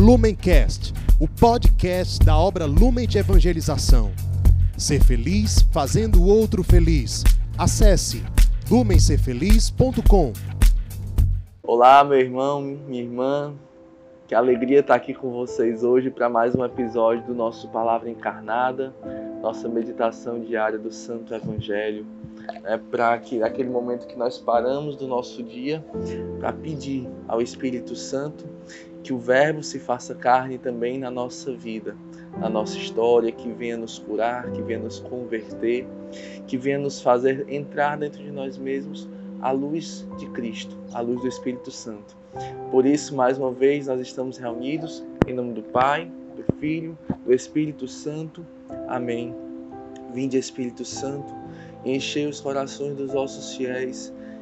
Lumencast, o podcast da obra Lumen de Evangelização. Ser feliz fazendo o outro feliz. Acesse lumencerfeliz.com. Olá, meu irmão, minha irmã. Que alegria estar aqui com vocês hoje para mais um episódio do nosso Palavra Encarnada, nossa meditação diária do Santo Evangelho né, para que aquele momento que nós paramos do nosso dia para pedir ao Espírito Santo que o Verbo se faça carne também na nossa vida, na nossa história, que venha nos curar, que venha nos converter, que venha nos fazer entrar dentro de nós mesmos a luz de Cristo, a luz do Espírito Santo. Por isso, mais uma vez, nós estamos reunidos em nome do Pai, do Filho, do Espírito Santo. Amém. Vinde, Espírito Santo enchei os corações dos vossos fiéis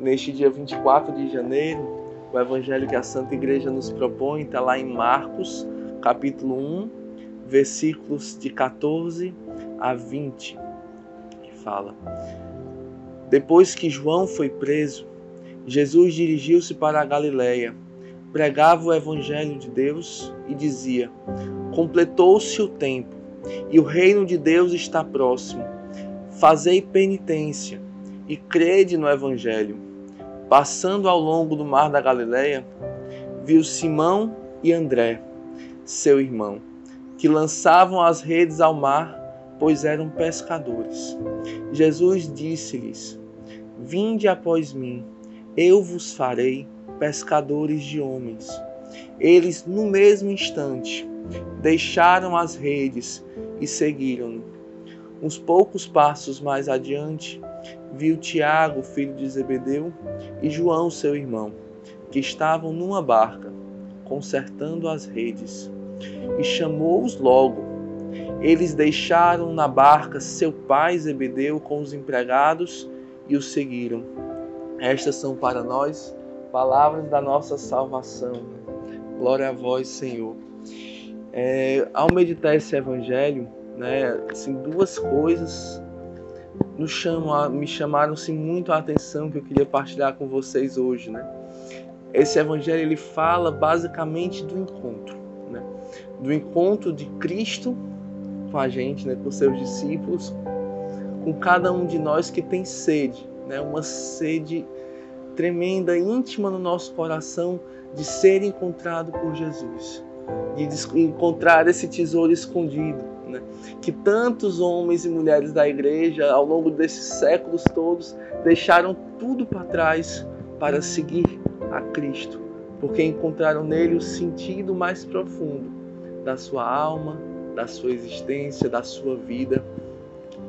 Neste dia 24 de janeiro, o evangelho que a Santa Igreja nos propõe está lá em Marcos, capítulo 1, versículos de 14 a 20, que fala: Depois que João foi preso, Jesus dirigiu-se para a Galiléia, pregava o evangelho de Deus e dizia: Completou-se o tempo e o reino de Deus está próximo. Fazei penitência e crede no Evangelho. Passando ao longo do mar da Galileia, viu Simão e André, seu irmão, que lançavam as redes ao mar, pois eram pescadores. Jesus disse-lhes: Vinde após mim, eu vos farei pescadores de homens. Eles, no mesmo instante, deixaram as redes e seguiram-no. Uns poucos passos mais adiante, viu Tiago, filho de Zebedeu, e João, seu irmão, que estavam numa barca, consertando as redes, e chamou-os logo. Eles deixaram na barca seu pai Zebedeu com os empregados e o seguiram. Estas são para nós palavras da nossa salvação. Glória a vós, Senhor. É, ao meditar esse evangelho, né, assim, duas coisas nos chamam, me chamaram-se muito a atenção que eu queria partilhar com vocês hoje, né? Esse evangelho ele fala basicamente do encontro, né? Do encontro de Cristo com a gente, né, com seus discípulos, com cada um de nós que tem sede, né? Uma sede tremenda, íntima no nosso coração de ser encontrado por Jesus, de encontrar esse tesouro escondido né? que tantos homens e mulheres da igreja, ao longo desses séculos todos, deixaram tudo para trás para seguir a Cristo, porque encontraram nele o sentido mais profundo da sua alma, da sua existência, da sua vida.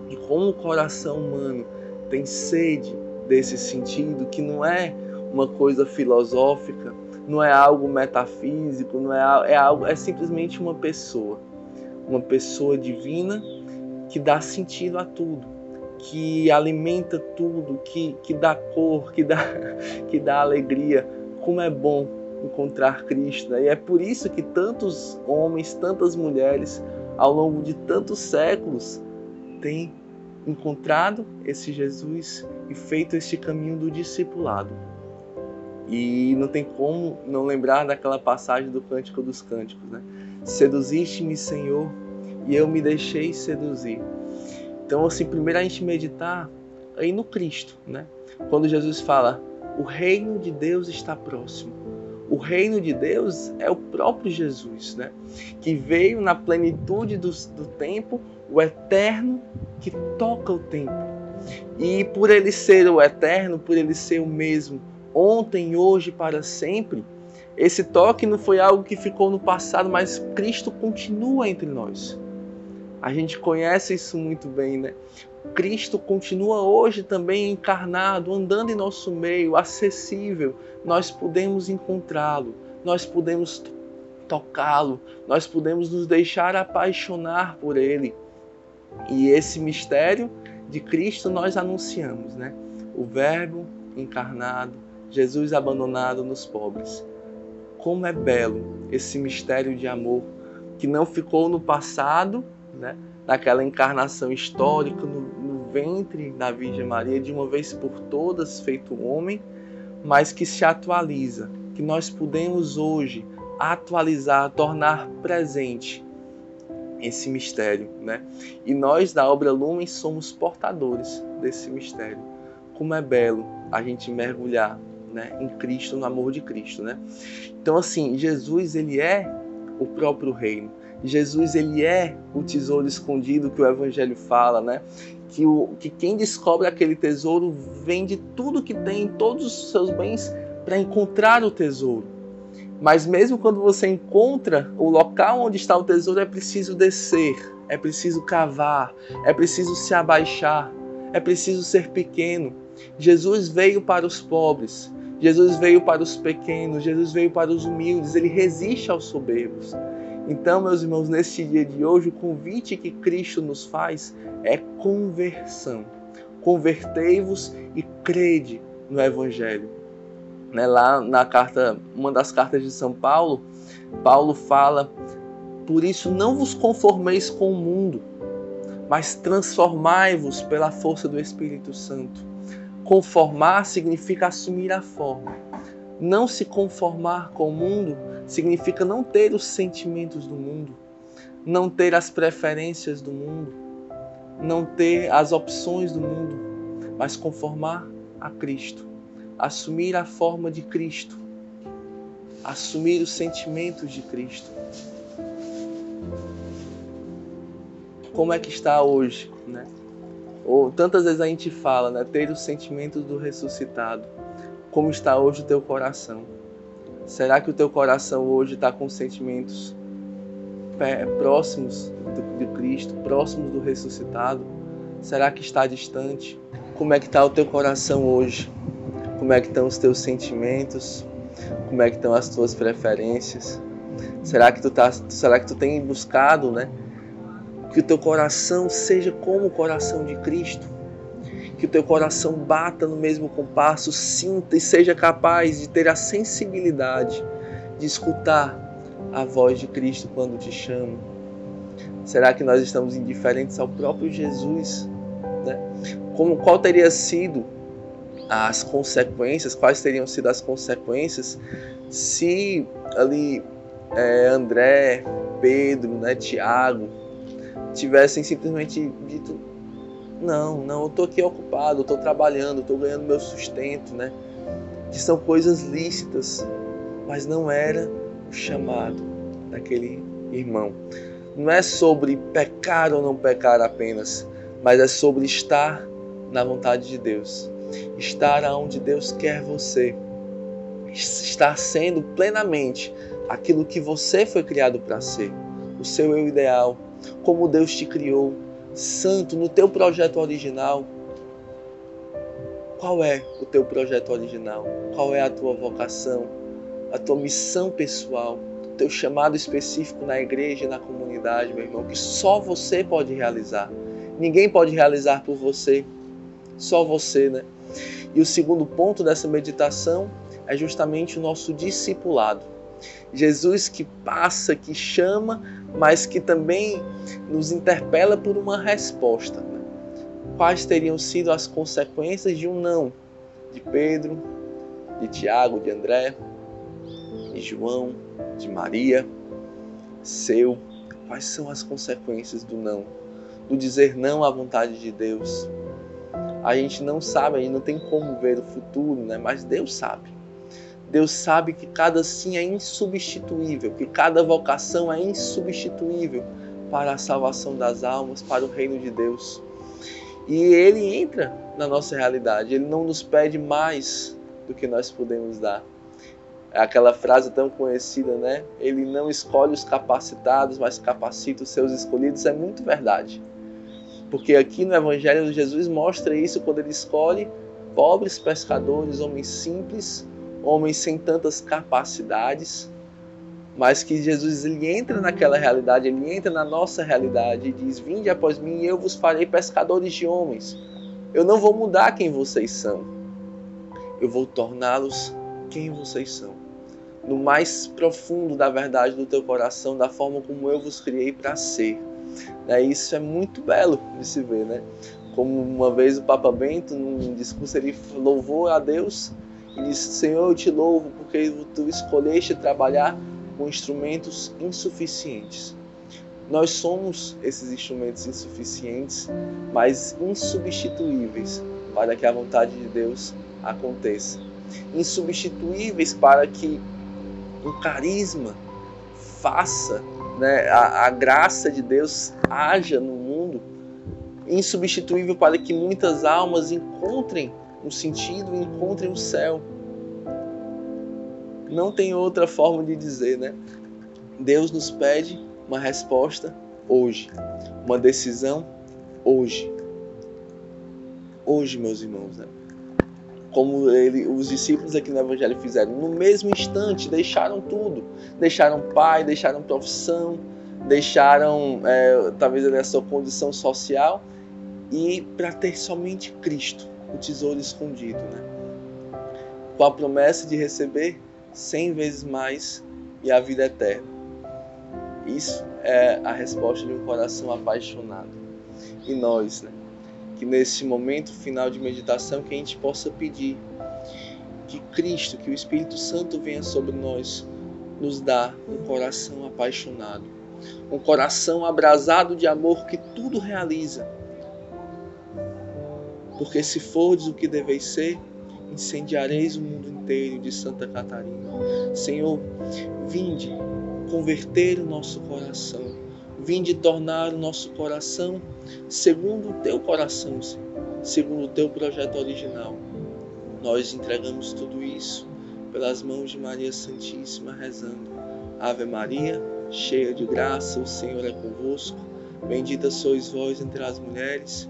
E como o coração humano tem sede desse sentido, que não é uma coisa filosófica, não é algo metafísico, não é, é algo, é simplesmente uma pessoa uma pessoa divina que dá sentido a tudo, que alimenta tudo, que, que dá cor, que dá, que dá alegria. Como é bom encontrar Cristo. Né? E é por isso que tantos homens, tantas mulheres, ao longo de tantos séculos, têm encontrado esse Jesus e feito este caminho do discipulado. E não tem como não lembrar daquela passagem do Cântico dos Cânticos, né? Seduziste-me, Senhor, e eu me deixei seduzir. Então, assim, primeiro a gente meditar aí no Cristo, né? Quando Jesus fala, o reino de Deus está próximo. O reino de Deus é o próprio Jesus, né? Que veio na plenitude do, do tempo, o eterno que toca o tempo. E por ele ser o eterno, por ele ser o mesmo, ontem, hoje, para sempre, esse toque não foi algo que ficou no passado, mas Cristo continua entre nós. A gente conhece isso muito bem, né? Cristo continua hoje também encarnado, andando em nosso meio, acessível. Nós podemos encontrá-lo, nós podemos tocá-lo, nós podemos nos deixar apaixonar por ele. E esse mistério de Cristo nós anunciamos, né? O Verbo encarnado, Jesus abandonado nos pobres. Como é belo esse mistério de amor que não ficou no passado, né? naquela encarnação histórica, no, no ventre da Virgem Maria, de uma vez por todas, feito homem, mas que se atualiza, que nós podemos hoje atualizar, tornar presente esse mistério, né? E nós da obra Lumen somos portadores desse mistério. Como é belo a gente mergulhar, né, em Cristo, no amor de Cristo, né? Então assim, Jesus ele é o próprio reino. Jesus ele é o tesouro escondido que o evangelho fala, né? Que, o, que quem descobre aquele tesouro vende tudo que tem, todos os seus bens para encontrar o tesouro. Mas mesmo quando você encontra o local onde está o tesouro, é preciso descer, é preciso cavar, é preciso se abaixar, é preciso ser pequeno. Jesus veio para os pobres, Jesus veio para os pequenos, Jesus veio para os humildes, ele resiste aos soberbos. Então, meus irmãos, neste dia de hoje, o convite que Cristo nos faz é conversão. Convertei-vos e crede no Evangelho. Né, lá na carta, uma das cartas de São Paulo, Paulo fala: Por isso não vos conformeis com o mundo, mas transformai-vos pela força do Espírito Santo. Conformar significa assumir a forma. Não se conformar com o mundo significa não ter os sentimentos do mundo, não ter as preferências do mundo, não ter as opções do mundo, mas conformar a Cristo assumir a forma de Cristo, assumir os sentimentos de Cristo. Como é que está hoje, né? Ou tantas vezes a gente fala, né? Ter os sentimentos do ressuscitado. Como está hoje o teu coração? Será que o teu coração hoje está com sentimentos próximos de Cristo, próximos do ressuscitado? Será que está distante? Como é que está o teu coração hoje? como é que estão os teus sentimentos, como é que estão as tuas preferências. Será que tu tá, será que tu tem buscado, né, que o teu coração seja como o coração de Cristo? Que o teu coração bata no mesmo compasso, sinta e seja capaz de ter a sensibilidade de escutar a voz de Cristo quando te chama. Será que nós estamos indiferentes ao próprio Jesus? Né? Como qual teria sido as consequências, quais teriam sido as consequências se ali é, André, Pedro, né, Tiago tivessem simplesmente dito não, não, eu estou aqui ocupado, eu estou trabalhando, estou ganhando meu sustento, né? Que são coisas lícitas, mas não era o chamado daquele irmão. Não é sobre pecar ou não pecar apenas, mas é sobre estar na vontade de Deus estar aonde Deus quer você, estar sendo plenamente aquilo que você foi criado para ser, o seu eu ideal, como Deus te criou, santo no teu projeto original. Qual é o teu projeto original? Qual é a tua vocação, a tua missão pessoal, o teu chamado específico na igreja, na comunidade, meu irmão, que só você pode realizar. Ninguém pode realizar por você, só você, né? E o segundo ponto dessa meditação é justamente o nosso discipulado. Jesus que passa, que chama, mas que também nos interpela por uma resposta. Quais teriam sido as consequências de um não de Pedro, de Tiago, de André, de João, de Maria, seu? Quais são as consequências do não? Do dizer não à vontade de Deus, a gente não sabe, a gente não tem como ver o futuro, né? mas Deus sabe. Deus sabe que cada sim é insubstituível, que cada vocação é insubstituível para a salvação das almas, para o reino de Deus. E Ele entra na nossa realidade, Ele não nos pede mais do que nós podemos dar. É aquela frase tão conhecida, né? Ele não escolhe os capacitados, mas capacita os seus escolhidos. É muito verdade. Porque aqui no Evangelho Jesus mostra isso quando ele escolhe pobres pescadores, homens simples, homens sem tantas capacidades, mas que Jesus ele entra naquela realidade, ele entra na nossa realidade e diz: Vinde após mim e eu vos farei pescadores de homens. Eu não vou mudar quem vocês são, eu vou torná-los quem vocês são. No mais profundo da verdade do teu coração, da forma como eu vos criei para ser. Né? Isso é muito belo de se ver, né? Como uma vez o Papa Bento, num discurso, ele louvou a Deus e disse: Senhor, eu te louvo porque tu escolheste trabalhar com instrumentos insuficientes. Nós somos esses instrumentos insuficientes, mas insubstituíveis para que a vontade de Deus aconteça. Insubstituíveis para que o carisma faça, né, a, a graça de Deus haja no mundo. Insubstituível para que muitas almas encontrem um sentido, encontrem o céu. Não tem outra forma de dizer, né? Deus nos pede uma resposta hoje, uma decisão hoje. Hoje, meus irmãos, né? Como ele, os discípulos aqui no Evangelho fizeram, no mesmo instante deixaram tudo, deixaram pai, deixaram profissão, deixaram é, talvez a sua condição social e para ter somente Cristo, o tesouro escondido, né? Com a promessa de receber cem vezes mais e a vida eterna. Isso é a resposta de um coração apaixonado. E nós, né? Que nesse momento final de meditação que a gente possa pedir que Cristo, que o Espírito Santo venha sobre nós, nos dá um coração apaixonado, um coração abrasado de amor que tudo realiza. Porque se fordes o que deveis ser, incendiareis o mundo inteiro de Santa Catarina. Senhor, vinde converter o nosso coração, vinde tornar o nosso coração segundo o teu coração, segundo o teu projeto original. Nós entregamos tudo isso pelas mãos de Maria Santíssima, rezando. Ave Maria, cheia de graça, o Senhor é convosco. Bendita sois vós entre as mulheres,